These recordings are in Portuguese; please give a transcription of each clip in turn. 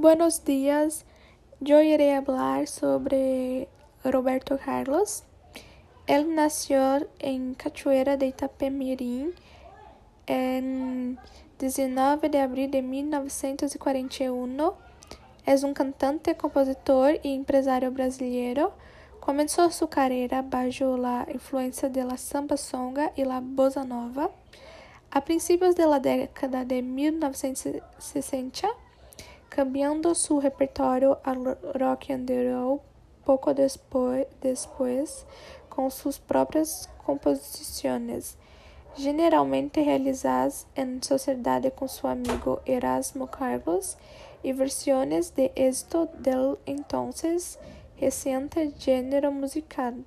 Buenos días, yo iré a hablar sobre Roberto Carlos. Él nació en Cachoeira de Itapemirim en 19 de abril de 1941. Es un cantante, compositor y empresario brasileiro. Comenzó su carrera bajo la influencia de la samba songa y la bossa nova. A principios de la década de 1960, cambiando su repertorio al rock and roll poco después, con sus propias composiciones, generalmente realizadas en sociedad con su amigo Erasmo Carlos, y versiones de éxito del entonces reciente género musical.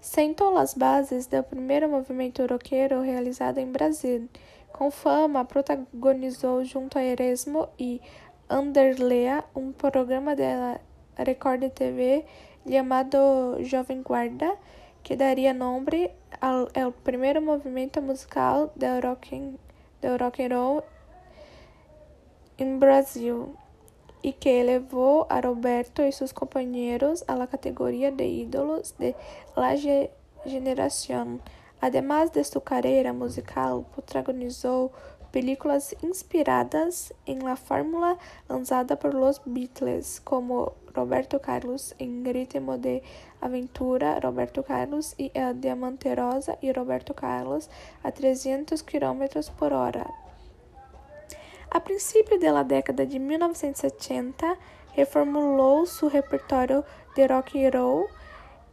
Sentó las bases del primer movimento rockero realizado em Brasil. Com fama, protagonizou junto a Erasmo e Anderlea um programa da Record TV chamado Jovem Guarda, que daria nome ao, ao primeiro movimento musical do rock, do rock and roll em Brasil e que elevou a Roberto e seus companheiros à categoria de ídolos de la generación. Además de sua carreira musical, protagonizou películas inspiradas em la fórmula lançada por los Beatles, como Roberto Carlos em Ritmo de Aventura, Roberto Carlos e El Diamante Rosa e Roberto Carlos a 300 km por hora. A princípio da década de 1970, reformulou seu repertório de rock and roll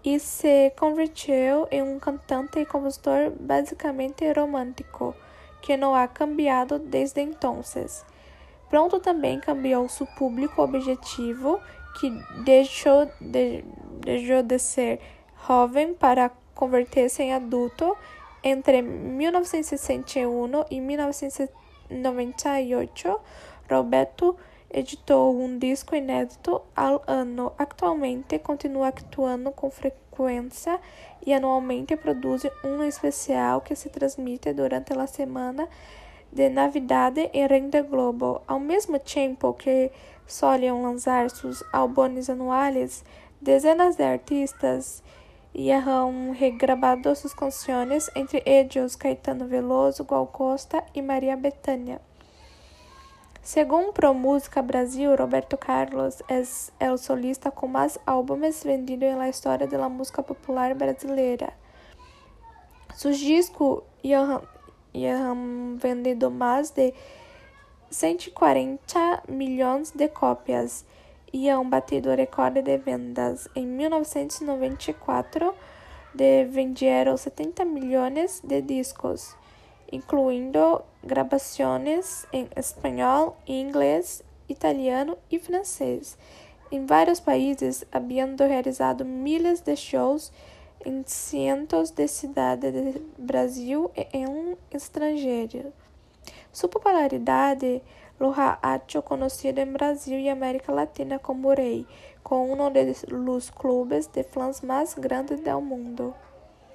e se convertiu em um cantante e compositor basicamente romântico que não ha cambiado desde entonces. Pronto também cambiou seu público objetivo, que deixou de, deixou de ser jovem para converter-se em adulto entre 1961 e 1998. Roberto editou um disco inédito ao ano. Atualmente continua actuando com frequência e anualmente produz um especial que se transmite durante a semana de Navidade em Rende Globo. Ao mesmo tempo que solem lançar seus álbuns anuais, dezenas de artistas han regravado suas canções, entre eles Caetano Veloso, Gal Costa e Maria Bethânia. Según ProMusica Brasil, Roberto Carlos es el solista con más álbumes vendidos en la historia de la música popular brasileira. Sus discos ya han vendido más de 140 milhões de cópias e han batido recorde de vendas. Em 1994, de venderam 70 milhões de discos incluindo gravações em espanhol, inglês, italiano e francês. Em vários países, havendo realizado milhares de shows em cientos de cidades do Brasil e em estrangeiro. Sua popularidade lo ha hecho em Brasil e América Latina como rei, com um dos clubes de fãs mais grandes do mundo.